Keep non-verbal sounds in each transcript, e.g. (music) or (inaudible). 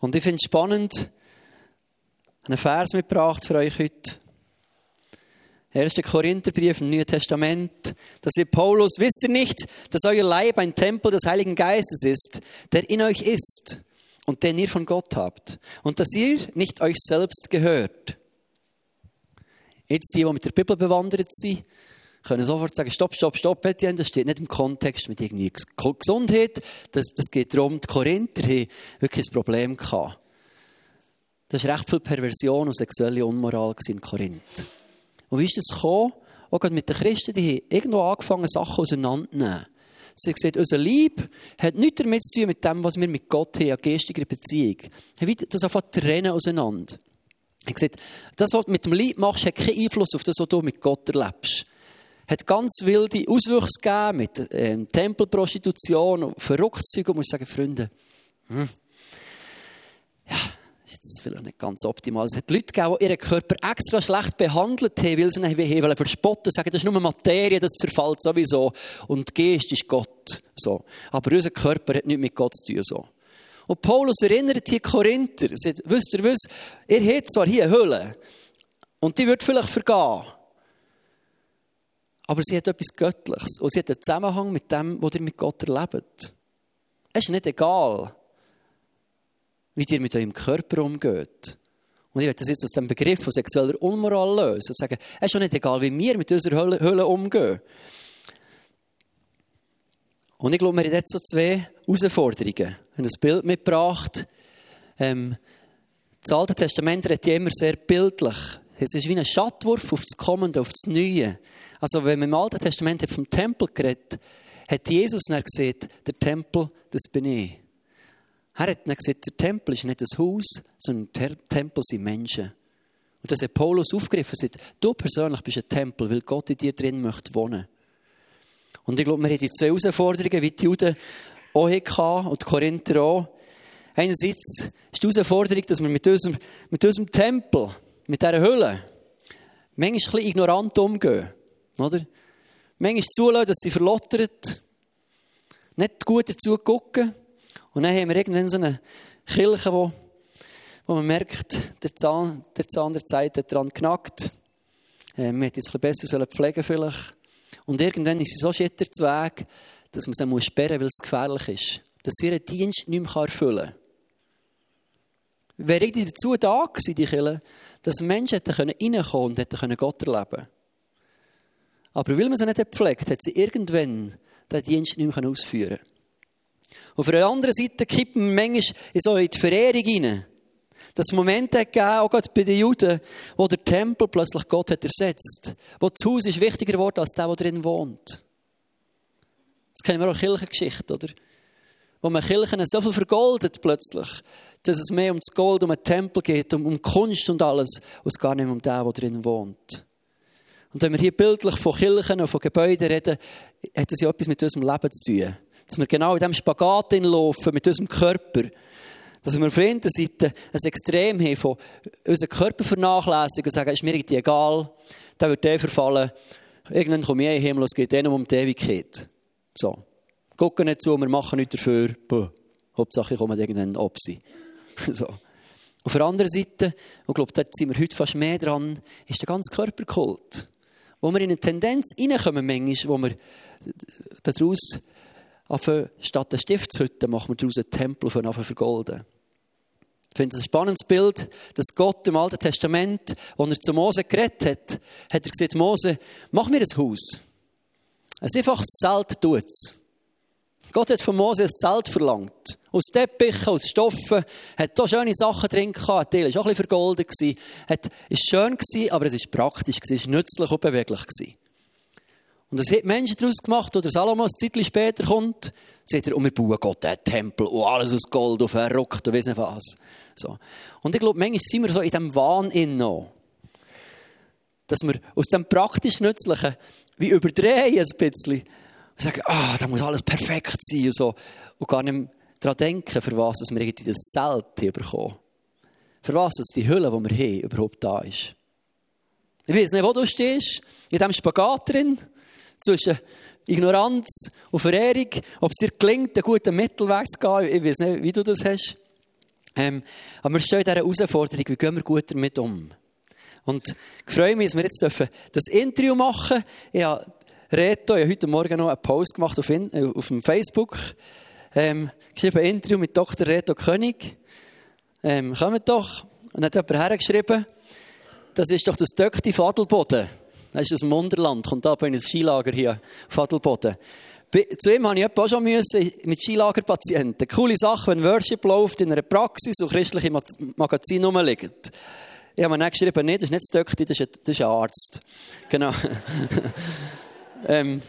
Und ich finde es spannend, einen Vers mitgebracht für euch heute. 1. Korintherbrief im Neuen Testament. Da sagt Paulus, wisst ihr nicht, dass euer Leib ein Tempel des Heiligen Geistes ist, der in euch ist und den ihr von Gott habt und dass ihr nicht euch selbst gehört. Jetzt die, die mit der Bibel bewandert sind, können sofort sagen, stopp, stopp, stopp, Etienne, das steht nicht im Kontext mit irgendwie Gesundheit. Das, das geht darum, die Korinther haben wirklich ein Problem gehabt. Das war recht viel Perversion und sexuelle Unmoral in Korinth. Und wie ist das gekommen? Auch mit den Christen, die haben irgendwo angefangen, Sachen auseinanderzunehmen. Sie haben gesagt, unser Lieb hat nichts damit zu tun mit dem, was wir mit Gott haben, an geistiger Beziehung. Das einfach trennen auseinander. Er hat gesagt, das, was du mit dem Lieb machst, hat keinen Einfluss auf das, was du mit Gott erlebst. Hat ganz wilde Auswüchse gegeben mit ähm, Tempelprostitution und Verrücktzeug. Und muss sagen, Freunde, hm, ja, ist vielleicht nicht ganz optimal. Es hat Leute gegeben, die ihren Körper extra schlecht behandelt haben, weil sie ihn wollen verspotten sagen, das ist nur Materie, das zerfällt sowieso. Und Geist ist Gott. So. Aber unser Körper hat nichts mit Gott zu tun. So. Und Paulus erinnert hier Korinther, er sagt, wisst ihr was, ihr habt zwar hier eine Hülle, und die wird vielleicht vergehen, aber sie hat etwas Göttliches. Und sie hat einen Zusammenhang mit dem, was ihr mit Gott erlebt. Es ist nicht egal, wie ihr mit eurem Körper umgeht. Und ich werde das jetzt aus dem Begriff von sexueller Unmoral lösen und sagen, es ist schon nicht egal, wie wir mit unserer Hölle, umgehen. Und ich glaube, wir haben dort so zwei Herausforderungen. Wir haben ein Bild mitgebracht. Ähm, das Alte Testament redet immer sehr bildlich. Es ist wie ein Schattwurf auf das Kommende, auf das Neue. Also, wenn man im Alten Testament vom Tempel geredet hat Jesus dann gesagt, der Tempel, das bin ich. Er hat dann gesagt, der Tempel ist nicht das Haus, sondern der Tempel sind Menschen. Und das hat Paulus aufgegriffen. Sagt, du persönlich bist ein Tempel, weil Gott in dir drin möchte wohnen. Und ich glaube, wir haben die zwei Herausforderungen, wie die Juden auch hatten und die Korinther auch. Einerseits ist die Herausforderung, dass wir mit unserem, mit unserem Tempel, mit dieser Hülle, manchmal ein bisschen ignorant umgehen. Oder? Manchmal zulassen, dass sie verlottert, nicht gut dazu gucken. Und dann haben wir irgendwann so eine Kirche, wo, wo man merkt, der Zahn, der Zahn der Zeit hat daran knackt. Äh, man hätte es ein bisschen besser pflegen vielleicht. Und irgendwann ist sie so Schitterzweg, dass man sie sperren muss, weil es gefährlich ist. Dass sie ihren Dienst nicht mehr erfüllen kann. Wäre irgendwie dazu da gewesen, die Kirche, dass Menschen reinkommen und Gott erleben können. Aber weil man sie nicht pflegt, hat sie irgendwann den Dienst nicht mehr ausführen können. Auf der anderen Seite kippt man manchmal in so in die Verehrung hinein. Das Moment hat gegeben, auch gerade bei den Juden, wo der Tempel plötzlich Gott hat ersetzt. Wo das Haus ist wichtiger geworden als der, der drin wohnt. Das kennen wir auch Kirchengeschichte, oder? Wo man Kirchen so viel vergoldet plötzlich, dass es mehr um das Gold, um den Tempel geht, um, um Kunst und alles, als gar nicht mehr um den, der drin wohnt. Und wenn wir hier bildlich von Kirchen und von Gebäuden reden, hat das ja etwas mit unserem Leben zu tun dass wir genau in diesem Spagat laufen mit unserem Körper. Dass wir auf der einen Seite ein Extrem haben von unserem Körper vernachlässigen und sagen, ist mir irgendwie egal, dann wird der verfallen. Irgendwann komme ich in den Himmel, es geht denen um die Ewigkeit. So. Gucken nicht zu, wir machen nichts dafür. Buh. Hauptsache, ich komme irgendwann ab (laughs) so. Auf der anderen Seite, und ich glaube, dort sind wir heute fast mehr dran, ist der ganze Körperkult. Wo wir in eine Tendenz reinkommen, manchmal, wo wir daraus Anfangen, statt der Stiftshütte machen wir daraus einen Tempel von anfangen vergolden. Ich finde es ein spannendes Bild, dass Gott im Alten Testament, als er zu Mose geredet hat, hat er gesagt, Mose, mach mir ein Haus. Ein einfaches Zelt tut es. Gott hat von Mose ein Zelt verlangt. Aus Teppichen, aus Stoffen, hat da schöne Sachen drin gehabt. Teil war auch ein bisschen vergoldet. Es war schön, aber es war praktisch, es war nützlich und beweglich. Und das haben Menschen daraus gemacht, oder Salomo ein Zeitchen später kommt, sagt er, und wir bauen Gott einen Tempel und alles aus Gold und verrückt und weiss nicht was. So. Und ich glaube, manchmal sind wir so in diesem Wahn noch. Dass wir aus dem praktisch Nützlichen wie überdrehen ein bisschen. Und sagen, ah, da muss alles perfekt sein und so. Und gar nicht daran denken, für was wir irgendwie das Zelt bekommen. Für was die Hülle, die wir haben, überhaupt da ist. Ich weiß nicht, wo du stehst, in diesem Spagat drin zwischen Ignoranz und Verehrung, ob es dir gelingt, einen guten Mittelweg zu gehen. Ich weiß nicht, wie du das hast. Ähm, aber wir stehen in dieser Herausforderung, wie gehen wir gut damit um? Und ich freue mich, dass wir jetzt das Interview machen. Ich habe Reto, ich habe heute Morgen noch einen Post gemacht auf, in, äh, auf Facebook. Ähm, geschrieben, Interview mit Dr. Reto König. Ähm, kommt doch. Und hat jemand hergeschrieben, das ist doch das Döckti Fadelboden. Das ist aus dem Wunderland, kommt da bei einem Skilager hier, Fadelboden. Zu ihm habe ich auch schon müssen, mit Skilagerpatienten. Coole Sache, wenn Worship läuft in einer Praxis und christliche Magazine rumliegen. Ich habe mir dann geschrieben, nee, das ist nicht das Döckti, das ist ein, das ist ein Arzt. Genau. (laughs) ähm,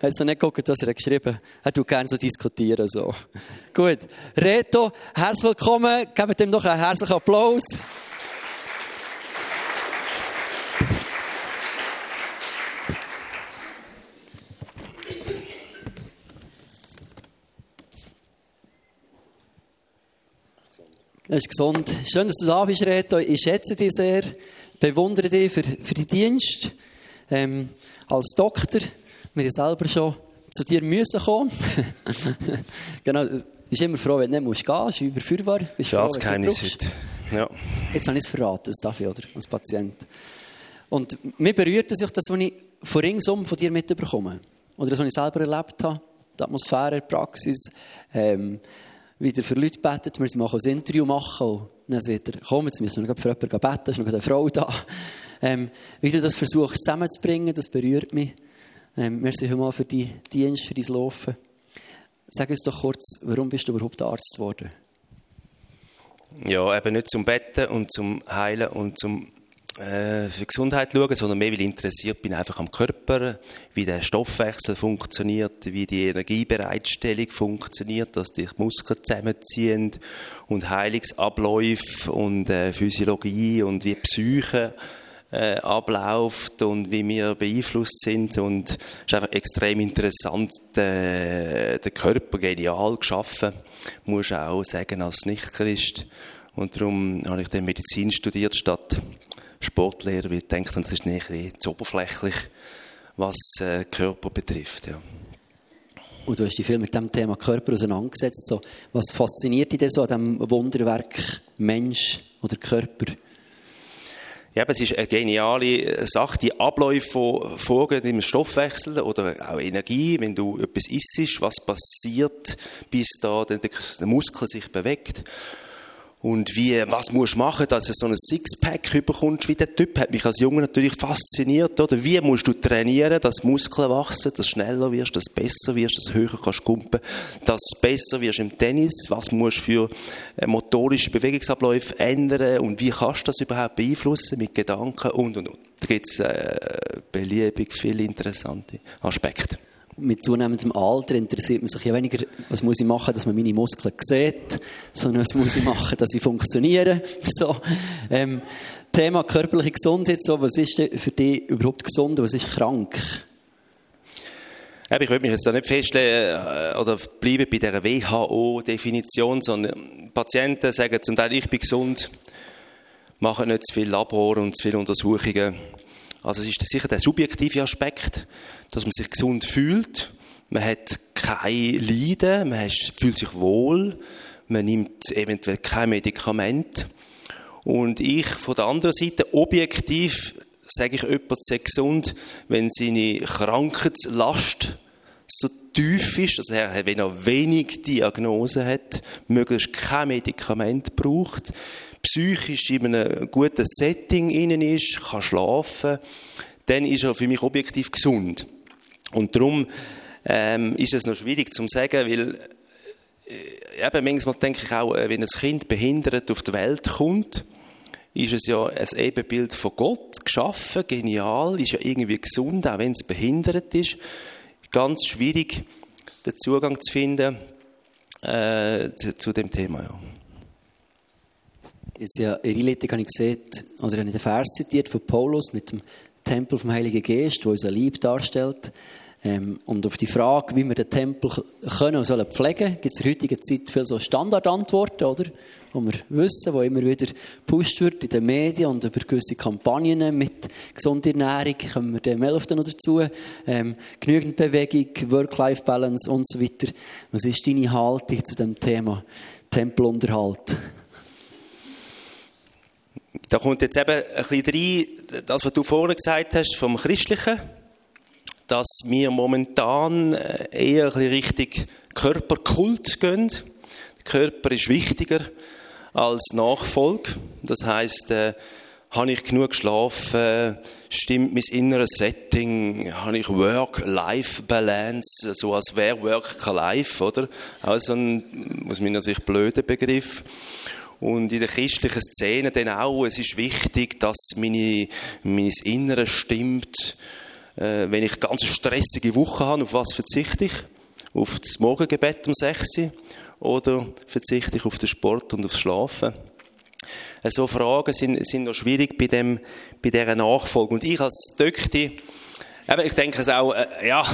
hat nicht geguckt, was er geschrieben hat. Er tut gerne so diskutieren. So. (laughs) Gut. Reto, herzlich willkommen. Gebt ihm doch einen herzlichen Applaus. Er ist gesund. Schön, dass du da bist, Reto. Ich schätze dich sehr, bewundere dich für, für den Dienst. Ähm, als Doktor, wir haben selber schon zu dir müssen kommen. (laughs) genau, bist immer froh, wenn du nicht musst gehen musst, über Feuerwehr. Bist froh, Staatsgeheimnis heute. Ja. Jetzt habe ich es verraten, das darf ich, oder? Als Patient. Und mir berührt es sich das, was ich von ringsum von dir mitbekomme. Oder das, was ich selber erlebt habe. Die Atmosphäre, die Praxis. Ähm, wieder für Leute betet, wir machen ein Interview machen. Und dann sagt er, komm, jetzt müssen wir noch für jemanden beten, ist noch eine Frau da. Ähm, wie du das versuchst zusammenzubringen, das berührt mich. Ähm, merci mal für deinen Dienst, für dein Laufen. Sag uns doch kurz, warum bist du überhaupt Arzt geworden? Ja, eben nicht zum Betten und zum Heilen und zum äh, für Gesundheit schauen, sondern mehr, weil ich interessiert bin einfach am Körper, wie der Stoffwechsel funktioniert, wie die Energiebereitstellung funktioniert, dass die Muskeln zusammenziehen und Heilungsabläufe und äh, Physiologie und wie Psyche äh, abläuft und wie wir beeinflusst sind und es ist einfach extrem interessant, äh, der Körper genial geschaffen, muss auch sagen als Nicht-Christ und darum habe ich dann Medizin studiert statt Sportlehrer, weil ich denke, das ist nicht zu oberflächlich, was äh, Körper betrifft. Ja. Und du hast dich viel mit dem Thema Körper auseinandergesetzt. So, was fasziniert dich denn so an diesem Wunderwerk Mensch oder Körper? Ja, es ist eine geniale Sache, die Abläufe, die vorgehen im Stoffwechsel oder auch Energie, wenn du etwas isst, was passiert, bis da der Muskel sich bewegt. Und wie, was musst du machen, dass du so ein Sixpack bekommst wie der Typ? Hat mich als Junge natürlich fasziniert, oder? Wie musst du trainieren, dass Muskeln wachsen, dass du schneller wirst, dass du besser wirst, dass du höher kannst kumpen, dass du besser wirst im Tennis? Was musst du für äh, motorische Bewegungsabläufe ändern? Und wie kannst du das überhaupt beeinflussen mit Gedanken und, und, und? Da gibt es äh, beliebig viele interessante Aspekte mit zunehmendem Alter interessiert man sich ja weniger, was muss ich machen, dass man meine Muskeln sieht, sondern was muss ich machen, dass sie funktionieren. (laughs) So, ähm, Thema körperliche Gesundheit, so, was ist für dich überhaupt gesund und was ist krank? Ich würde mich jetzt nicht festlegen äh, oder bleiben bei der WHO-Definition, sondern Patienten sagen zum Teil, ich bin gesund, machen nicht zu viel Labor und zu viele Untersuchungen. Also es ist sicher der subjektive Aspekt dass man sich gesund fühlt. Man hat kein Leiden, man fühlt sich wohl, man nimmt eventuell kein Medikament. Und ich von der anderen Seite, objektiv, sage ich, jemand sehr gesund, wenn seine Krankheitslast so tief ist, also wenn er wenig Diagnose hat, möglichst kein Medikament braucht, psychisch in einem guten Setting innen ist, kann schlafen, dann ist er für mich objektiv gesund. Und darum ähm, ist es noch schwierig zu sagen, weil äh, eben manchmal denke ich auch, äh, wenn ein Kind behindert auf die Welt kommt, ist es ja ein Ebenbild von Gott geschaffen, genial, ist ja irgendwie gesund, auch wenn es behindert ist. Ganz schwierig, den Zugang zu finden äh, zu, zu, dem Thema. Ja. Jetzt ja, in Einleitung habe ich gesehen, oder ich habe den Vers zitiert von Paulus mit dem Tempel vom Heiligen Geist, der unser Lieb darstellt. Ähm, und auf die Frage, wie wir den Tempel können und sollen pflegen, gibt es in der heutigen Zeit viele so Standardantworten, oder? Wo wir wissen, wo immer wieder gepusht wird in den Medien und über gewisse Kampagnen mit gesunder Ernährung, kommen wir den Melf noch dazu, ähm, genügend Bewegung, Work-Life-Balance und so weiter. Was ist deine Haltung zu dem Thema Tempelunterhalt? Da kommt jetzt eben ein bisschen rein, das, was du vorhin gesagt hast, vom Christlichen, dass wir momentan äh, eher ein bisschen Richtung Körperkult gehen. Der Körper ist wichtiger als Nachfolge. Das heißt, äh, habe ich genug geschlafen? Stimmt mein inneres Setting? Habe ich Work-Life-Balance? So als wäre Work kein Life, oder? Also ein, aus meiner Sicht, blöder Begriff. Und in der christlichen Szene dann auch, es ist wichtig, dass meine, mein Inneres stimmt. Äh, wenn ich ganz stressige Woche habe, auf was verzichte ich? Auf das Morgengebet um 6 Uhr? Oder verzichte ich auf den Sport und aufs Schlafen? so Fragen sind, sind noch schwierig bei, dem, bei dieser Nachfolge. Und ich als Dökti, Eben, ich denke es auch, äh, ja,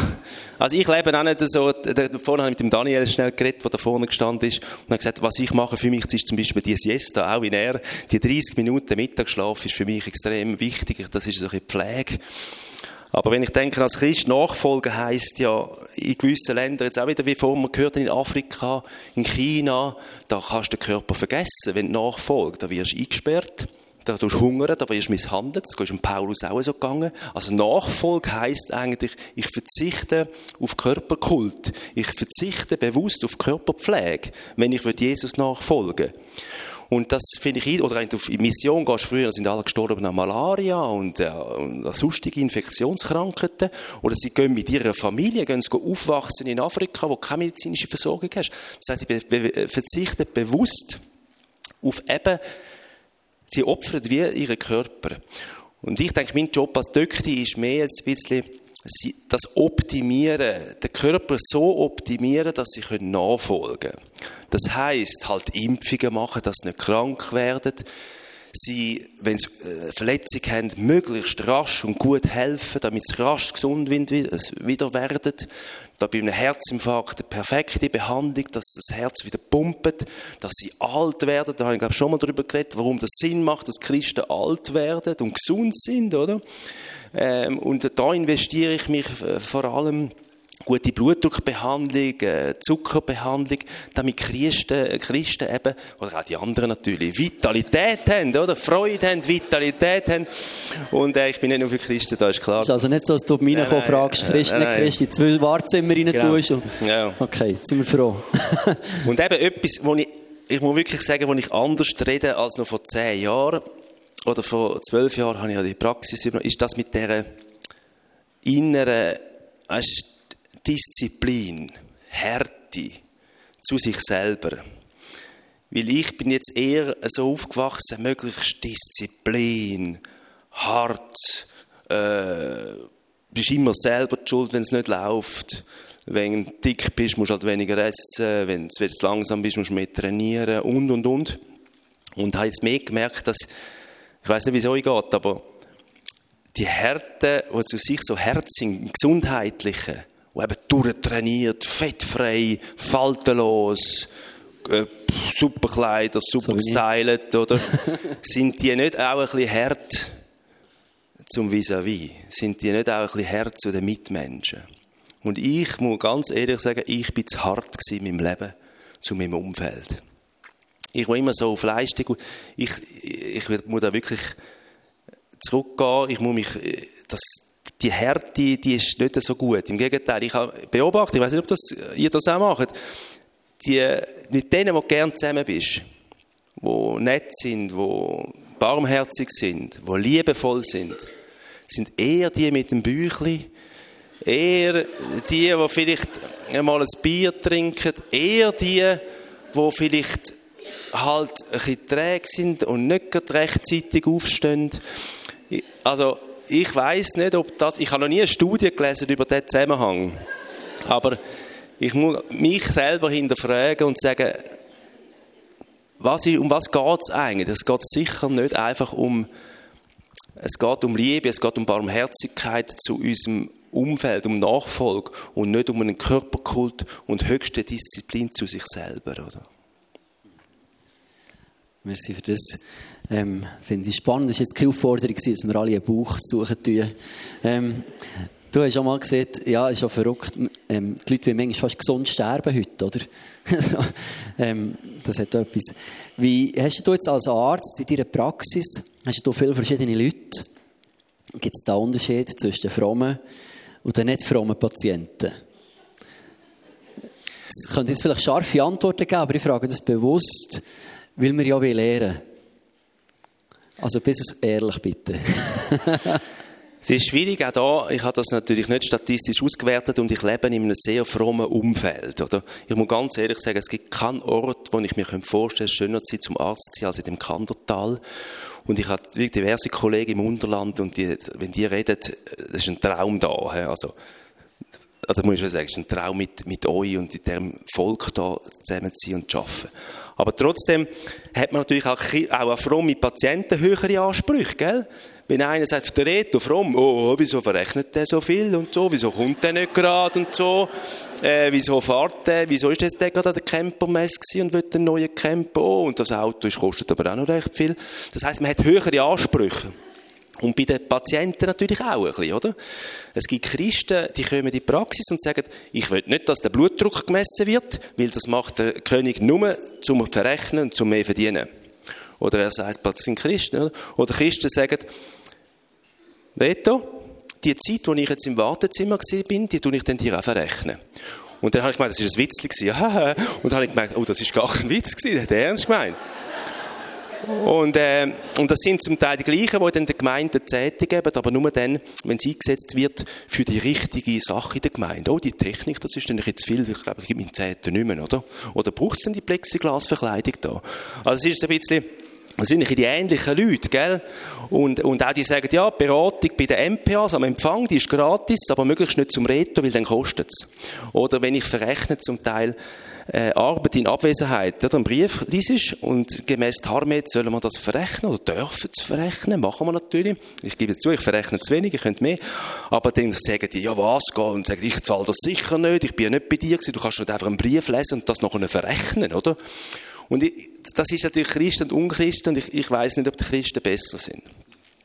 also ich lebe auch nicht so, vorne habe ich mit dem Daniel schnell geredet, der da vorne gestanden ist, und hat gesagt, was ich mache für mich, ist zum Beispiel die Siesta, auch in er, die 30 Minuten Mittagsschlaf ist für mich extrem wichtig, das ist so ein Pflege. Aber wenn ich denke, als Christ nachfolgen heisst ja in gewissen Ländern, jetzt auch wieder wie vorhin gehört in Afrika, in China, da kannst du den Körper vergessen, wenn du nachfolgst. Da wirst du eingesperrt, da tust du hungern, da wirst du misshandelt. Das ist dem Paulus auch so gegangen. Also Nachfolge heisst eigentlich, ich verzichte auf Körperkult. Ich verzichte bewusst auf Körperpflege, wenn ich Jesus nachfolgen will. Und das finde ich, oder wenn du in Mission gehst, früher sind alle gestorben an Malaria und, äh, und an sonstige Infektionskrankheiten. Oder sie gehen mit ihrer Familie, gehen aufwachsen in Afrika, wo keine medizinische Versorgung hast. Das heißt, sie be verzichten bewusst auf eben, sie opfern wie ihren Körper. Und ich denke, mein Job als Dökti ist mehr als ein bisschen, das Optimieren, den Körper so optimieren, dass sie nachfolgen können. Das heißt, halt Impfungen machen, dass sie nicht krank werden. Sie, wenn sie äh, Verletzungen haben, möglichst rasch und gut helfen, damit sie rasch gesund wieder werden. Da bei einem Herzinfarkt eine perfekte Behandlung, dass das Herz wieder pumpt, dass sie alt werden. Da habe ich glaube schon mal darüber geredet, warum das Sinn macht, dass Christen alt werden und gesund sind, oder? Ähm, und da investiere ich mich äh, vor allem gute Blutdruckbehandlung, äh, Zuckerbehandlung, damit Christen, Christen eben, oder auch die anderen natürlich, Vitalität haben, oder? Freude haben, Vitalität haben. Und äh, ich bin nicht nur für Christen, da ist klar. Es ist also nicht so, dass du bei mir fragst, Christen, nicht Christen, zwei Wahrzimmer rein genau. tust. Und... Ja. Okay, sind wir froh. (laughs) und eben etwas, wo ich, ich muss wirklich sagen, wo ich anders rede als noch vor zehn Jahren, oder vor zwölf Jahren habe ich ja die Praxis übernommen, ist das mit dieser inneren, weißt, Disziplin, Härte zu sich selber. Weil ich bin jetzt eher so aufgewachsen, möglichst Disziplin, hart, äh, bist immer selber die schuld, wenn es nicht läuft. Wenn du dick bist, musst du halt weniger essen. Wenn du langsam bist, musst du mehr trainieren und, und, und. Und habe jetzt mehr gemerkt, dass, ich weiß nicht, wie es euch geht, aber die Härte, die zu sich so Herz sind, gesundheitliche, die eben durchtrainiert, fettfrei, faltenlos, äh, super Kleider, super so gestylt, oder? (laughs) sind die nicht auch ein bisschen hart zum Vis-à-vis? -vis? Sind die nicht auch ein bisschen hart zu den Mitmenschen? Und ich muss ganz ehrlich sagen, ich bin zu hart in meinem Leben zu meinem Umfeld. Ich war immer so auf Leistung. Ich, ich, ich muss da wirklich zurückgehen. Ich muss mich, das, die Härte, die ist nicht so gut. Im Gegenteil, ich habe beobachtet, ich weiß nicht, ob das, ihr das auch macht, die, mit denen, wo du gerne zusammen bist, wo nett sind, wo barmherzig sind, wo liebevoll sind, sind eher die mit dem Büchli, eher die, die vielleicht einmal ein Bier trinken, eher die, die vielleicht halt ein bisschen träge sind und nicht rechtzeitig aufstehen. Also, ich weiß nicht, ob das, ich habe noch nie eine Studie gelesen über diesen Zusammenhang. Aber ich muss mich selber hinterfragen und sagen, was um was geht es eigentlich? Es geht sicher nicht einfach um, es geht um Liebe, es geht um Barmherzigkeit zu unserem Umfeld, um Nachfolge und nicht um einen Körperkult und höchste Disziplin zu sich selber, oder? Merci für das. Ähm, Finde ich spannend. Das war jetzt keine Aufforderung, dass wir alle einen Bauch suchen. Ähm, du hast auch mal gesehen, ja, ist auch verrückt, ähm, die Leute wollen manchmal fast gesund sterben heute. oder? (laughs) ähm, das hat etwas. Wie hast du jetzt als Arzt in deiner Praxis, hast du viele verschiedene Leute, gibt es da Unterschied zwischen den frommen und den nicht frommen Patienten? Es könnte jetzt vielleicht scharfe Antworten geben, aber ich frage das bewusst, weil wir ja lernen Also bis es ehrlich, bitte. (laughs) Es ist schwierig, auch da, ich habe das natürlich nicht statistisch ausgewertet und ich lebe in einem sehr frommen Umfeld. Oder? Ich muss ganz ehrlich sagen, es gibt keinen Ort, wo ich mir vorstellen könnte, schöner zu sein zum Arzt zu sein als in dem Kandertal. Und ich habe diverse Kollegen im Unterland und die, wenn die reden, das ist ein Traum da. Also, also muss ich sagen, es ist ein Traum mit, mit euch und mit dem Volk da zusammen zu sein und zu arbeiten. Aber trotzdem hat man natürlich auch, auch an fromme Patienten höhere Ansprüche, gell? Wenn einer sagt, der Reto fromm, oh, wieso verrechnet der so viel und so, wieso kommt der nicht gerade und so, äh, wieso fährt der, wieso ist jetzt der gerade an der Campermesse und will einen neuen Camper, oh, und das Auto ist, kostet aber auch noch recht viel. Das heißt, man hat höhere Ansprüche. Und bei den Patienten natürlich auch ein bisschen, oder? Es gibt Christen, die kommen in die Praxis und sagen, ich will nicht, dass der Blutdruck gemessen wird, weil das macht der König nur zum Verrechnen und zum mehr verdienen. Oder er sagt, das sind Christen, oder? Oder Christen sagen, Reto, die Zeit, wo ich jetzt im Wartezimmer bin, die tue ich dann dir auch verrechnen. Und dann habe ich gemeint, das war ein Witz. (laughs) Und dann habe ich gemerkt, oh, das ist gar kein Witz der hat ernst gemeint. Und, äh, und das sind zum Teil die gleichen, die in der Gemeinde Zehnte geben, aber nur dann, wenn es eingesetzt wird für die richtige Sache in der Gemeinde. Oh, die Technik, das ist natürlich jetzt viel, ich glaube, ich gebe meinen Zehnten nicht mehr, oder? Oder braucht es denn die Plexiglasverkleidung da? Also es ist ein bisschen das sind die ähnlichen Leute, gell? Und, und auch die sagen, ja, Beratung bei den MPAs am Empfang, die ist gratis, aber möglichst nicht zum Reto, weil dann kostet es. Oder wenn ich verrechne zum Teil äh, Arbeit in Abwesenheit, oder einen Brief liest und gemäß Harmet sollen wir das verrechnen oder dürfen es verrechnen, machen wir natürlich. Ich gebe zu, ich verrechne zu wenig, ich könnte mehr. Aber dann sagen die, ja was, geh, und sagen, ich zahle das sicher nicht, ich bin ja nicht bei dir gewesen, du kannst nicht einfach einen Brief lesen und das noch verrechnen, oder? Und ich, das ist natürlich Christen und Unchristen und ich, ich weiß nicht, ob die Christen besser sind.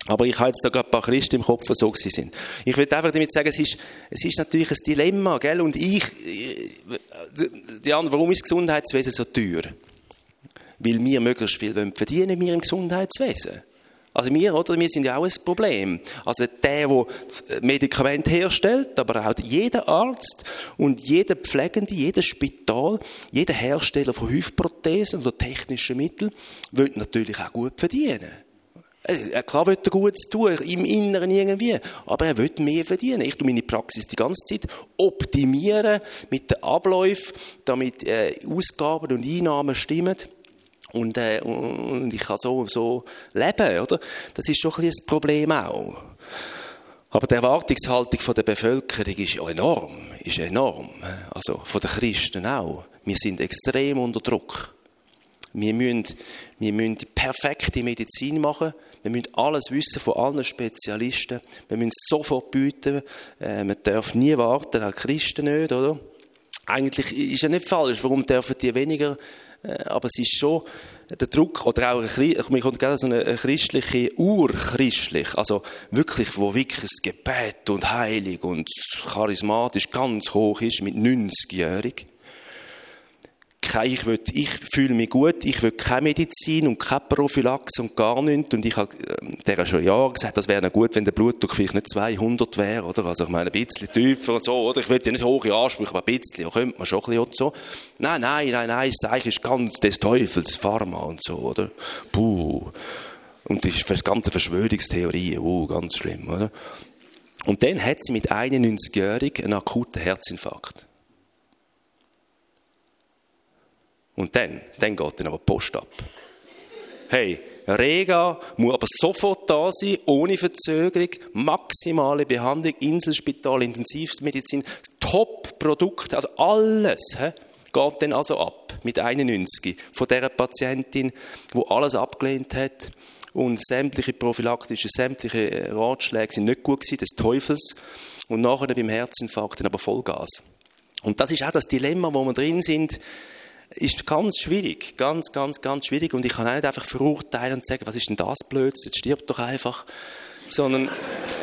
Aber ich habe jetzt da gerade ein paar Christen im Kopf, die so sind. Ich will einfach damit sagen, es ist, es ist natürlich ein Dilemma, gell? Und ich, die andere, warum ist das Gesundheitswesen so teuer? Weil wir möglichst viel verdienen wir im Gesundheitswesen. Also wir, oder? Wir sind ja auch ein Problem. Also der, der Medikament herstellt, aber auch jeder Arzt und jeder Pflegende, jedes Spital, jeder Hersteller von Hüftprothesen oder technischen Mitteln will natürlich auch gut verdienen. Äh, klar will er Gutes tun, im Inneren irgendwie, aber er will mehr verdienen. Ich tue meine Praxis die ganze Zeit optimieren mit den Abläufen, damit äh, Ausgaben und Einnahmen stimmen. Und, äh, und ich kann so, so leben, oder? Das ist schon ein, ein Problem auch. Aber die Erwartungshaltung von der Bevölkerung ist enorm, ist enorm. Also von den Christen auch. Wir sind extrem unter Druck. Wir müssen, wir müssen die perfekte Medizin machen. Wir müssen alles wissen von allen Spezialisten. Wir müssen sofort bieten. Äh, man darf nie warten, auch Christen nicht, oder? Eigentlich ist ja nicht falsch. Warum dürfen die weniger äh, aber es ist schon der Druck, oder auch ein, kommt gerade so eine, christliche, urchristlich, also wirklich, wo wirklich das Gebet und heilig und charismatisch ganz hoch ist, mit 90-jährig kein, ich, will, ich fühle mich gut, ich will keine Medizin und keine Prophylaxe und gar nichts. Und ich habe ähm, der schon Jahre gesagt, das wäre gut, wenn der Blutdruck vielleicht nicht 200 wäre, oder? Also ich meine, ein bisschen tiefer und so, oder? Ich will ja nicht hohe Ansprüche, aber ein bisschen, ja, könnte man schon ein bisschen und so. Nein, nein, nein, nein, das Zeichen ist ganz des Teufels, Pharma und so, oder? Puh. Und das ist das ganze Verschwörungstheorien, oh, ganz schlimm, oder? Und dann hat sie mit 91-Jährigen einen akuten Herzinfarkt. Und dann, dann geht dann aber die Post ab. Hey, Rega muss aber sofort da sein, ohne Verzögerung, maximale Behandlung, Inselspital, Intensivmedizin, Top-Produkte, also alles he, geht dann also ab mit 91 von dieser Patientin, wo alles abgelehnt hat und sämtliche prophylaktische, sämtliche Ratschläge sind nicht gut gewesen, des Teufels und nachher beim Herzinfarkt dann aber Vollgas. Und das ist auch das Dilemma, wo wir drin sind, ist ganz schwierig. Ganz, ganz, ganz schwierig. Und ich kann auch nicht einfach verurteilen und sagen, was ist denn das Blöds, jetzt stirb doch einfach. Sondern,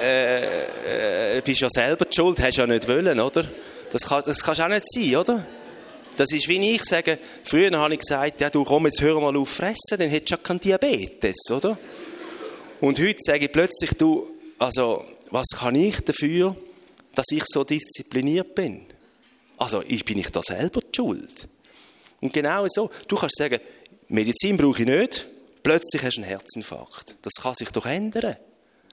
äh, äh, bist ja selber die schuld, hast ja nicht wollen, oder? Das, kann, das kannst auch nicht sein, oder? Das ist, wie ich sage, früher habe ich gesagt, ja, du komm, jetzt hör mal auf fressen, dann hättest du ja keinen Diabetes, oder? Und heute sage ich plötzlich, du, also, was kann ich dafür, dass ich so diszipliniert bin? Also, bin ich da selber die schuld? Und genau so, du kannst sagen, Medizin brauche ich nicht, plötzlich hast du einen Herzinfarkt. Das kann sich doch ändern.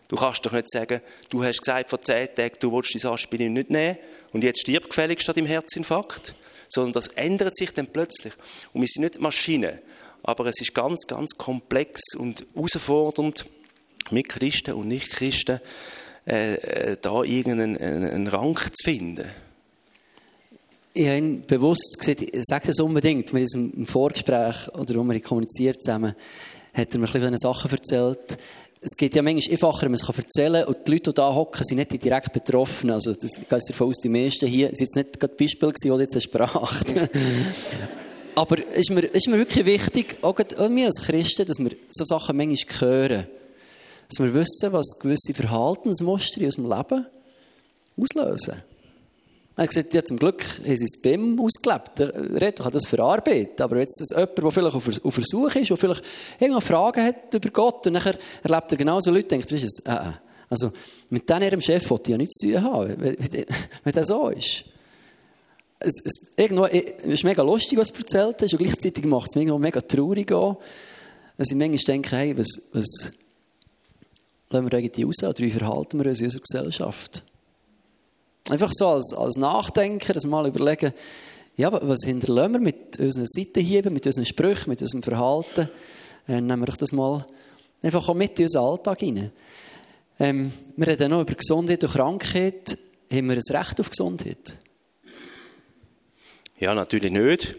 Du kannst doch nicht sagen, du hast gesagt vor zehn Tagen, du willst dein Aspirin nicht nehmen und jetzt stirbt gefällig statt im Herzinfarkt. Sondern das ändert sich dann plötzlich. Und wir sind nicht Maschinen, aber es ist ganz, ganz komplex und herausfordernd, mit Christen und Nicht-Christen äh, äh da irgendeinen einen Rang zu finden. Ich habe ihn bewusst gesagt, sage das unbedingt, sind im Vorgespräch, oder wo wir kommuniziert zusammen, hat er mir ein bisschen Sachen erzählt. Es geht ja manchmal einfacher, man es erzählen kann. Und die Leute, die da hocken, sind nicht direkt betroffen. Also, das geht davon aus, die meisten hier, das jetzt nicht gerade Beispiel gewesen, die jetzt spracht. (laughs) Aber es ist mir, ist mir wirklich wichtig, auch wir als Christen, dass wir so Sachen manchmal hören. Dass wir wissen, was gewisse Verhaltensmuster in unserem Leben auslösen. Er hat gesagt, ja, zum Glück haben sie es bei ausgelebt. Der Reto hat das verarbeitet. Aber jetzt ist jemand, der vielleicht auf, Versuch ist, der vielleicht irgendwann Fragen hat über Gott und nachher erlebt er genauso Leute, denkt, weißt du, äh, äh. Also, mit ihrem Chef wollte ich ja nichts zu tun haben, wenn, der so ist. Es, es, irgendwo, es ist mega lustig, was du erzählt hast, und gleichzeitig macht es mich mega traurig an. Dass ich manchmal denke, hey, was, was lassen wir eigentlich raus, oder wie verhalten wir uns in unserer Gesellschaft? Einfach so als, als Nachdenker, das mal überlegen, ja, was hinterlassen wir mit unseren Seitenhieben, mit unseren Sprüchen, mit unserem Verhalten? Äh, nehmen wir doch das mal einfach auch mit in unseren Alltag hinein. Ähm, wir reden noch über Gesundheit und Krankheit. Haben wir ein Recht auf Gesundheit? Ja, natürlich nicht.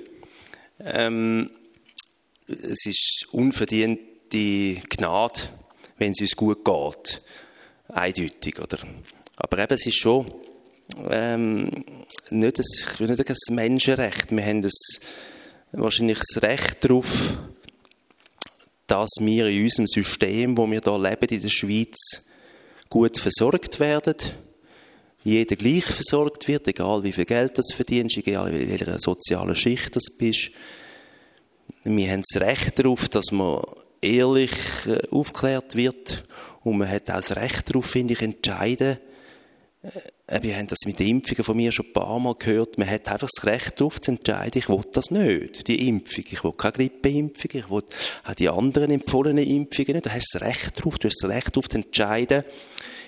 Ähm, es ist unverdiente Gnade, wenn es uns gut geht. Eindeutig, oder? Aber eben, es ist schon ähm, nicht, ein, ich will nicht ein Menschenrecht. Wir haben das, wahrscheinlich das Recht darauf, dass wir in unserem System, wo wir hier leben, in der Schweiz, gut versorgt werden. Jeder gleich versorgt wird, egal wie viel Geld du verdienst, egal in welcher sozialen Schicht du bist. Wir haben das Recht darauf, dass man ehrlich äh, aufgeklärt wird und man hat auch das Recht darauf, finde ich, entscheiden, wir haben das mit den Impfungen von mir schon ein paar Mal gehört. Man hat einfach das Recht darauf zu entscheiden, ich will das nicht, die Impfung. Ich will keine Grippeimpfung, ich will auch die anderen empfohlenen Impfungen nicht. Du hast das Recht darauf, du hast das Recht darauf zu entscheiden,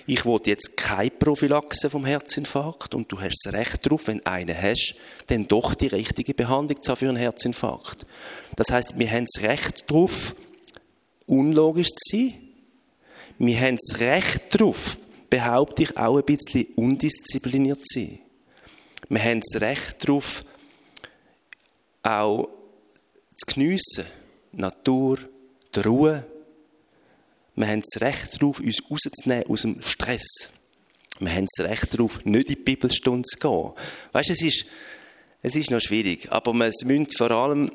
ich will jetzt keine Prophylaxe vom Herzinfarkt und du hast das Recht darauf, wenn eine hast, dann doch die richtige Behandlung zu haben für einen Herzinfarkt. Das heißt, wir haben das Recht darauf, unlogisch zu sein. Wir haben das Recht darauf, behaupte ich, auch ein bisschen undiszipliniert sein. Wir haben das Recht darauf, auch zu geniessen. Natur, die Ruhe. Wir haben das Recht darauf, uns rauszunehmen aus dem Stress. Wir haben das Recht darauf, nicht in die Bibelstunde zu gehen. Weißt du, es ist, es ist noch schwierig, aber wir müssen vor allem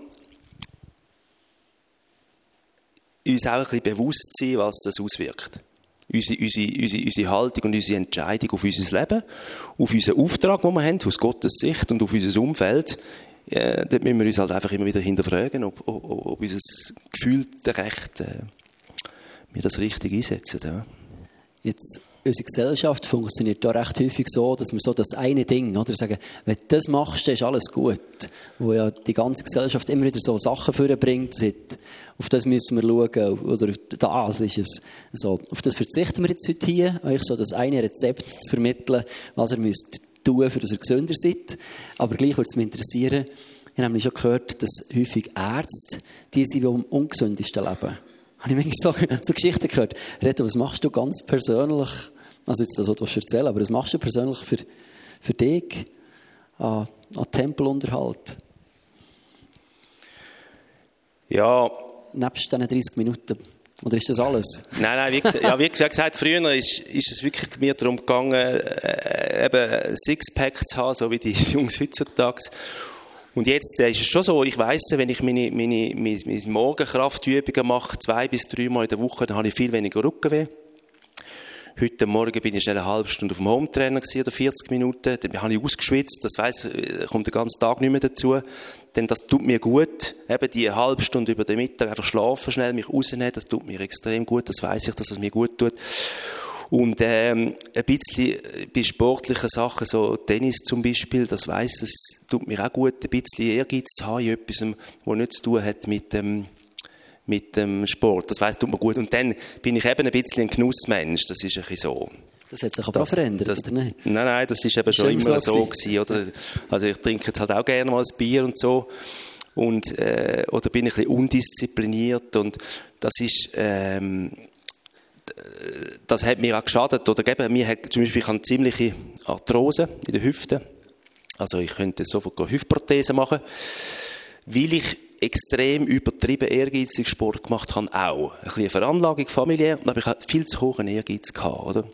uns auch ein bisschen bewusst sein, was das auswirkt unsere, unsere, unsere, unsere Haltung und unsere Entscheidung auf unser Leben, auf unseren Auftrag, den wir haben, aus Gottes Sicht und auf unser Umfeld, äh, dort müssen wir uns halt einfach immer wieder hinterfragen, ob, ob, ob unser gefühltes Recht äh, wir das richtig einsetzen. Ja. Jetzt unsere Gesellschaft funktioniert da recht häufig so, dass wir so das eine Ding, oder sagen, wenn du das machst, dann ist alles gut. Wo ja die ganze Gesellschaft immer wieder so Sachen vorbringt, auf das müssen wir schauen, oder das ist es. So, auf das verzichten wir jetzt heute hier, euch so das eine Rezept zu vermitteln, was ihr müsst tun, für dass ihr gesünder seid. Aber gleich würde es mich interessieren, ich habe nämlich schon gehört, dass häufig Ärzte die sind, die am ungesündesten leben habe ich manchmal so, (laughs) so Geschichten gehört. Reto, was machst du ganz persönlich, also jetzt das, was du erzählen aber was machst du persönlich für, für dich an, an Tempelunterhalt? Ja. Nebst diesen 30 Minuten. Oder ist das alles? Nein, nein, wie gesagt, ja, wie gesagt früher ist, ist es wirklich mir darum gegangen, äh, eben Sixpack zu haben, so wie die (laughs) Jungs heutzutage. Und jetzt äh, ist es schon so, ich weiss, wenn ich meine, meine, meine, meine Morgenkraftübungen mache, zwei bis drei Mal in der Woche, dann habe ich viel weniger Rückenweh. Heute Morgen bin ich schnell eine halbe Stunde auf dem Hometrainer oder 40 Minuten. Dann habe ich ausgeschwitzt. Das weiss, kommt den ganzen Tag nicht mehr dazu. Denn das tut mir gut. Eben die halbe Stunde über den Mittag einfach schlafen, schnell mich rausnehmen. Das tut mir extrem gut. Das weiß ich, dass es mir gut tut. Und ähm, ein bisschen bei sportlichen Sachen, so Tennis zum Beispiel, das weiß, das tut mir auch gut, ein bisschen Ehrgeiz zu haben in etwas, was nichts zu tun hat mit dem ähm, mit dem Sport. Das weiss, tut mir gut. Und dann bin ich eben ein bisschen ein Genussmensch. Das ist ein bisschen so. Das hat sich aber das, auch verändert, das, oder nicht? Nein, nein, das ist eben schon immer so, so gewesen, oder? Also ich trinke jetzt halt auch gerne mal ein Bier und so. Und, äh, oder bin ich ein bisschen undiszipliniert und das ist, ähm, das hat mir auch geschadet. Oder eben, mir hat, zum Beispiel, ich habe ziemliche Arthrose in den Hüften. Also ich könnte sofort eine Hüftprothese machen. Weil ich extrem übertrieben ehrgeizig Sport gemacht habe, auch. Ein bisschen Veranlagung familiär, aber ich hatte viel zu hohen Ehrgeiz gehabt, oder?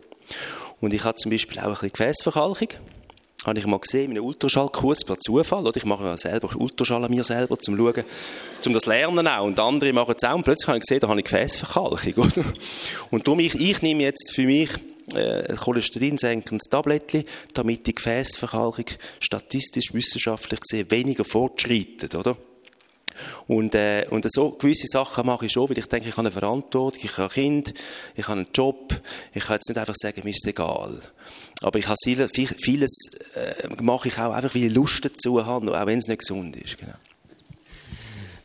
Und ich hatte zum Beispiel auch ein bisschen Gefäßverkalkung. Habe ich mal gesehen, in einem Ultraschallkurs per Zufall, oder? Ich mache ja selber Ultraschall an mir selber, zum schauen, zum das lernen auch. Und andere machen es auch. Und plötzlich habe ich gesehen, da habe ich Gefäßverkalkung, (laughs) oder? Und darum, ich, ich nehme jetzt für mich, äh, Cholesterinsenkendes Tablettchen, damit die Gefäßverkalkung statistisch, wissenschaftlich gesehen weniger fortschreitet, oder? Und, äh, und so gewisse Sachen mache ich schon, weil ich denke, ich habe eine Verantwortung, ich habe ein Kind, ich habe einen Job, ich kann jetzt nicht einfach sagen, mir ist es egal. Aber ich habe vieles, äh, mache ich auch einfach, weil ich Lust dazu habe, auch wenn es nicht gesund ist. Genau.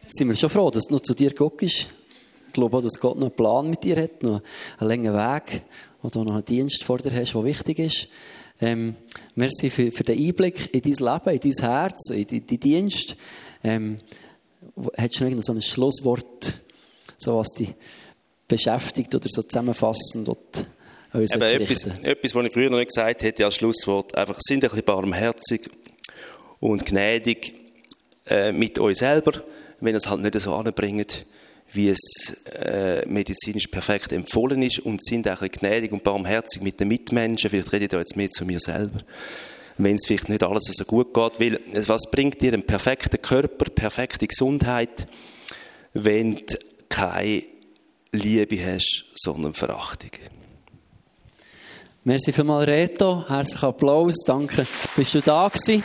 Jetzt sind wir schon froh, dass du noch zu dir guckst. Ich glaube auch, dass Gott noch einen Plan mit dir hat, noch einen langen Weg, wo du noch einen Dienst vor dir hast, der wichtig ist. Ähm, merci für, für den Einblick in dein Leben, in dein Herz, in deinen Dienst. Ähm, Hättest du noch so ein Schlusswort, so was dich beschäftigt oder so zusammenfassend dort uns Eben etwas, etwas, was ich früher noch nicht gesagt hätte als Schlusswort, einfach sind ein bisschen barmherzig und gnädig äh, mit euch selber, wenn ihr es halt nicht so anbringt, wie es äh, medizinisch perfekt empfohlen ist und sind auch ein bisschen gnädig und barmherzig mit den Mitmenschen. Vielleicht rede ich da jetzt mehr zu mir selber wenn es vielleicht nicht alles so gut geht. Weil, was bringt dir einen perfekten Körper, perfekte Gesundheit, wenn du keine Liebe hast, sondern Verachtung? Merci vielmals, Reto. Herzlichen Applaus. Danke, bist du da gewesen.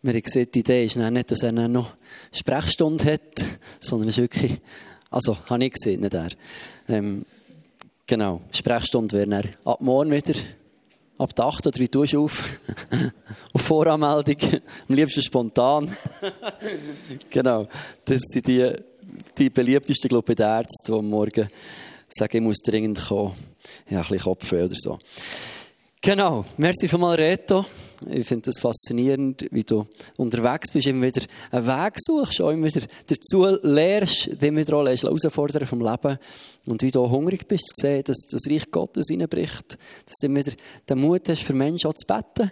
Wir haben gesehen, die Idee ist nicht, dass er noch Sprechstunde hat, sondern ist wirklich, also, habe ich gesehen, nicht er. Ähm, genau, Sprechstunde wäre er ab morgen wieder, ab der 8 oder wie tust du auf? (laughs) auf Voranmeldung, am liebsten spontan. (laughs) genau, das sind die, die beliebtesten, glaube ich, der Ärzte, die am Morgen sagen, ich muss dringend kommen. Ja, ein bisschen Kopfweh oder so. Genau, merci für mal Reto. Ich finde das faszinierend, wie du unterwegs bist, immer wieder einen Weg suchst, auch immer wieder dazu lernst, dich wieder auch herausfordern vom Leben. Und wie du hungrig bist, zu sehen, dass das Reich Gottes reinbricht, dass du wieder den Mut hast, für Menschen auch zu beten.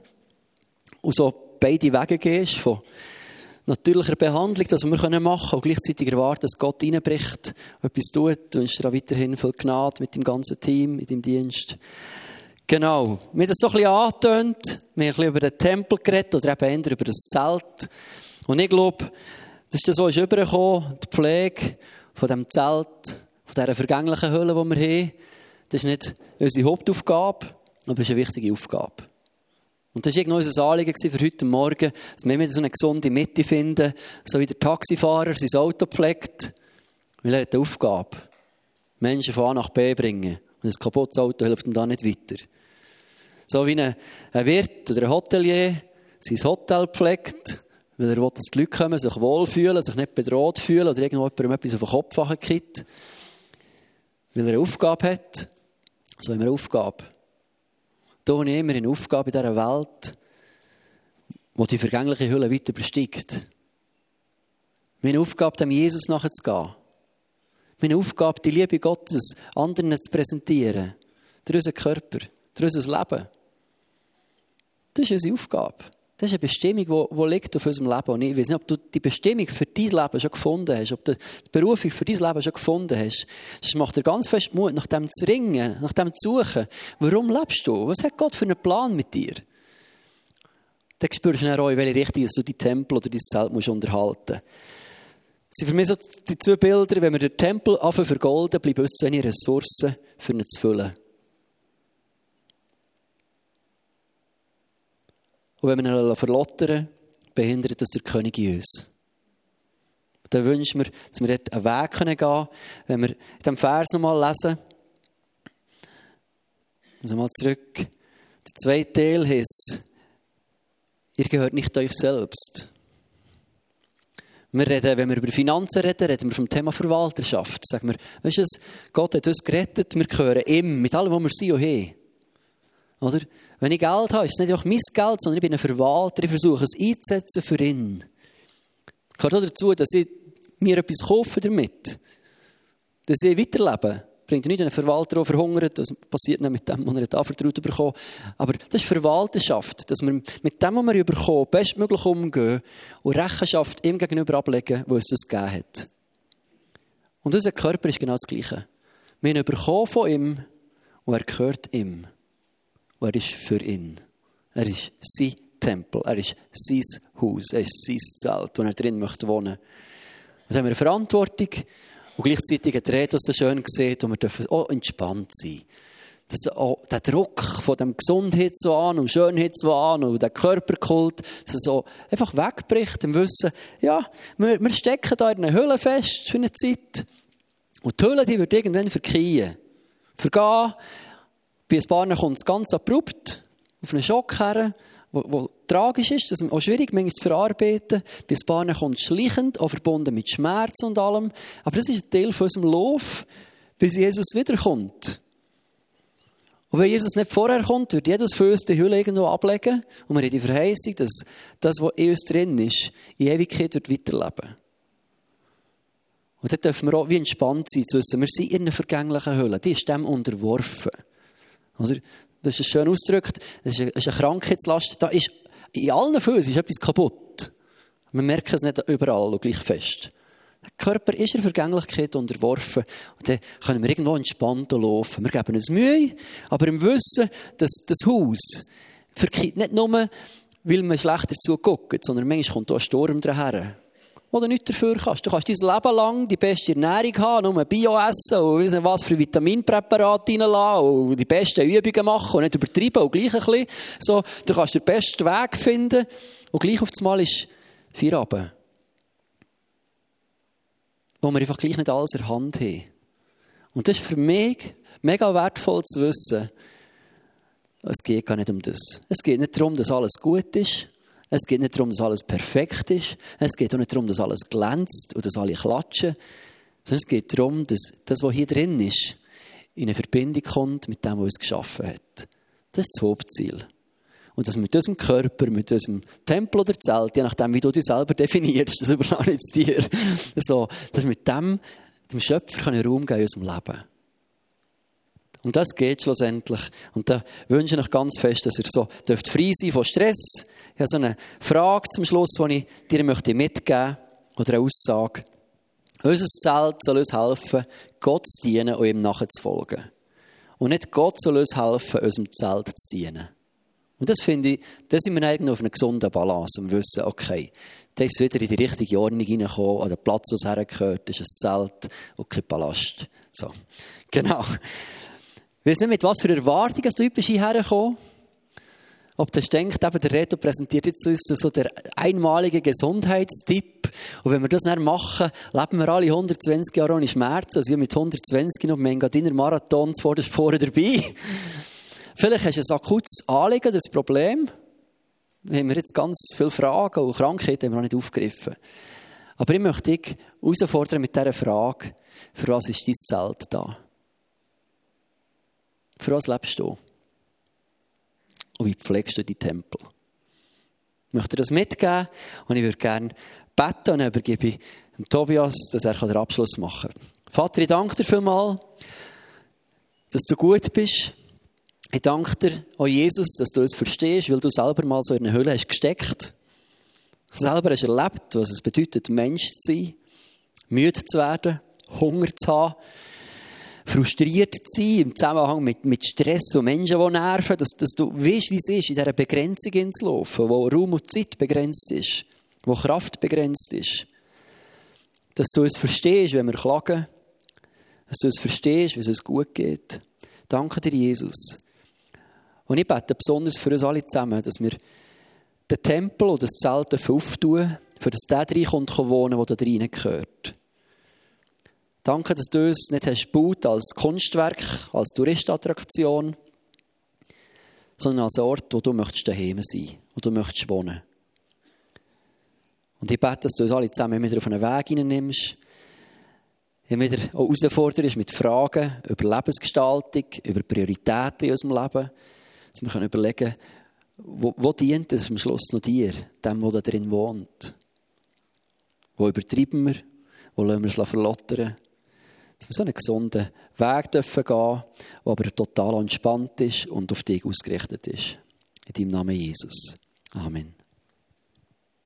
Und so beide Wege gehst von natürlicher Behandlung, das wir machen können, und gleichzeitig erwarten, dass Gott reinbricht, etwas tut. Du wünschst dir auch weiterhin viel Gnade mit dem ganzen Team, mit dem Dienst. Genau. Wir haben das so ein bisschen angetönt. Wir haben ein bisschen über den Tempel geredet oder eben eher über das Zelt. Und ich glaube, das ist das, was ist übergekommen, die Pflege von diesem Zelt, von dieser vergänglichen Hülle, die wir haben. Das ist nicht unsere Hauptaufgabe, aber es ist eine wichtige Aufgabe. Und das war irgendwie unser Anliegen für heute Morgen, dass wir wieder so eine gesunde Mitte finden, so wie der Taxifahrer sein Auto pflegt. Weil er hat eine Aufgabe. Menschen von A nach B bringen. Und ein kaputtes Auto hilft ihm da nicht weiter. So wie ein, Wirt oder ein Hotelier sein Hotel pflegt, weil er will, dass die Leute kommen, sich wohlfühlen, sich nicht bedroht fühlen oder irgendjemandem etwas auf den Kopf gibt. Weil er eine Aufgabe hat. So haben wir eine Aufgabe. Da habe ich immer eine Aufgabe in dieser Welt, die die vergängliche Hülle weit übersteigt. Meine Aufgabe, dem Jesus nachzugehen. Meine Aufgabe, die Liebe Gottes anderen zu präsentieren. Durch unseren Körper, durch unser Leben. Das ist unsere Aufgabe. Das ist eine Bestimmung, die, liegt auf unserem Leben. Und ich weiß nicht, ob du die Bestimmung für dein Leben schon gefunden hast, ob du die Berufung für dein Leben schon gefunden hast. Das macht dir ganz fest Mut, nach dem zu ringen, nach dem zu suchen. Warum lebst du? Was hat Gott für einen Plan mit dir? dann spürst du dann auch, in welche Richtung du dein Tempel oder dein Zelt musst unterhalten musst. Das sind für mich so die zwei Bilder, wenn wir den Tempel anfangen vergolden, bleiben uns zu wenig Ressourcen, für ihn zu füllen. Und wenn wir ihn verlottern, behindert das der König in uns. Dann wünschen wir, dass wir dort einen Weg gehen können. Wenn wir in diesem Vers nochmal lesen, also mal zurück. Der zweite Teil heißt, ihr gehört nicht euch selbst. Wir reden, wenn wir über Finanzen reden, reden wir vom Thema Verwalterschaft. Sagen wir, weißt du, Gott hat uns gerettet, wir gehören ihm, mit allem, was wir sind und haben. Oder? Wenn ich Geld habe, ist es nicht einfach mein Geld, sondern ich bin ein Verwalter, ich versuche es einzusetzen für ihn. Gehört auch dazu, dass ich mir etwas kaufe damit. Dass ich weiterlebe. Bringt nicht einen Verwalter, der verhungert. Das passiert nicht mit dem, was er anvertraut bekommen Aber das ist Verwalterschaft. Dass wir mit dem, was wir bekommen, bestmöglich umgehen und Rechenschaft ihm gegenüber ablegen, wo es das gegeben hat. Und unser Körper ist genau das Gleiche. Wir haben von ihm und er gehört ihm. Und er ist für ihn. Er ist sein Tempel. Er ist sein Haus. Er ist sein Zelt, wo er drin möchte wohnen. Und haben wir eine Verantwortung und gleichzeitig ein Dreh, das so schön sieht, und wir dürfen auch entspannt sein. Dass auch der Druck von dem Gesundheitswahn und Schönheitswahn und der Körperkult, dass er so einfach wegbricht im Wissen, ja, wir, wir stecken da in einer Hülle fest für eine Zeit. Und die Hülle, die wird irgendwann verkehren. Vergehen. Bei ein paar kommt es ganz abrupt auf einen Schock her wo tragisch ist, das ist auch schwierig, manchmal zu verarbeiten. Bei ein paar kommt schleichend, auch verbunden mit Schmerz und allem. Aber das ist ein Teil von unserem Lauf, bis Jesus wiederkommt. Und wenn Jesus nicht vorher kommt, wird jedes von uns die Hülle irgendwo ablegen. Und wir haben die Verheißung, dass das, was in uns drin ist, in Ewigkeit wird weiterleben. Und dann dürfen wir auch wie entspannt sein, zu wissen, wir sind in einer vergänglichen Hülle. Die ist dem unterworfen. Oder? Das ist schön ausgedrückt. Das ist eine, Krankheitslast. Da ist, in allen Füßen ist etwas kaputt. Wir merken es nicht überall und gleich fest. Der Körper ist der Vergänglichkeit unterworfen. Und dann können wir irgendwo entspannt laufen. Wir geben uns Mühe, aber im Wissen, dass das Haus verkehrt nicht nur, weil man schlechter zuguckt, sondern manchmal kommt auch ein Sturm daher wo du nichts dafür kannst. Du kannst dein Leben lang die beste Ernährung haben, nur Bio essen und nicht was für Vitaminpräparate reinlassen und die besten Übungen machen und nicht übertreiben und gleich ein bisschen. So, du kannst den besten Weg finden und gleich auf einmal ist Feierabend. Wo wir einfach gleich nicht alles in der Hand haben. Und das ist für mich mega wertvoll zu wissen, es geht gar nicht um das. Es geht nicht darum, dass alles gut ist. Es geht nicht darum, dass alles perfekt ist. Es geht auch nicht darum, dass alles glänzt und dass alle klatschen. Sondern es geht darum, dass das, was hier drin ist, in eine Verbindung kommt mit dem, was uns geschaffen hat. Das ist das Hauptziel. Und dass mit unserem Körper, mit unserem Tempel oder Zelt, je nachdem, wie du dich selber definierst, das überlasse ich dir, (laughs) so, dass mit dem, dem Schöpfer einen Raum geben in unserem Leben. Und das geht schlussendlich. Und da wünsche ich euch ganz fest, dass ihr so frei sein von Stress. Ich habe so eine Frage zum Schluss, die ich dir möchte mitgeben oder eine Aussage. Unser Zelt soll uns helfen, Gott zu dienen und ihm nachzufolgen. Und nicht Gott soll uns helfen, unserem Zelt zu dienen. Und das finde ich, da sind wir eigentlich auf einer gesunden Balance und wissen, okay, da ist wieder in die richtige Ordnung reingekommen, an den Platz, wo es hergehört, ist ein Zelt und kein Palast. So. (laughs) Genau. Ich weiß nicht, mit was für Erwartungen du bist hierher gekommen. Ob du denkst, eben der Reto präsentiert jetzt uns so der einmalige Gesundheitstipp. Und wenn wir das dann machen, leben wir alle 120 Jahre ohne Schmerzen. Also ich mit 120 noch im Engadiner Marathon vorne dabei. Vielleicht hast du ein akutes Anliegen, das Problem. Wir haben jetzt ganz viele Fragen und Krankheiten haben wir noch nicht aufgegriffen. Aber ich möchte dich herausfordern mit dieser Frage, für was ist dein Zelt da? Für was lebst du? Und wie pflegst du die Tempel? Ich möchte das mitgeben und ich würde gerne beten und übergebe ich Tobias, dass er den Abschluss machen kann. Vater, ich danke dir vielmals, dass du gut bist. Ich danke dir, oh Jesus, dass du es verstehst, weil du selber mal so in eine Höhle hast gesteckt. Selber hast erlebt, was es bedeutet, Mensch zu sein, müde zu werden, Hunger zu haben, frustriert zu sein im Zusammenhang mit, mit Stress und Menschen, die nerven, dass, dass du weißt, wie es ist, in dieser Begrenzung zu laufen, wo Raum und Zeit begrenzt ist, wo Kraft begrenzt ist. Dass du es verstehst, wenn wir klagen, dass du es verstehst, wie es uns gut geht. Danke dir, Jesus. Und ich bete besonders für uns alle zusammen, dass wir den Tempel oder das Zelt auftun, für das der reinkommt, wohnen, der da drinnen gehört. Danke, dass du es nicht hast gebaut als Kunstwerk, als Touristattraktion, sondern als Ort, wo du möchtest daheim sein, wo du möchtest wohnen. Und ich bete, dass du uns alle zusammen wieder auf einen Weg hineinnimmst, wieder auch herausforderst mit Fragen über Lebensgestaltung, über Prioritäten in unserem Leben, dass wir überlegen können, wo, wo dient es am Schluss noch dir, dem, der da drin wohnt? Wo übertreiben wir? Wo lassen wir es verlottern? Dass wir so einen gesunden Weg dürfen gehen, der aber total entspannt ist und auf dich ausgerichtet ist. In deinem Namen Jesus. Amen.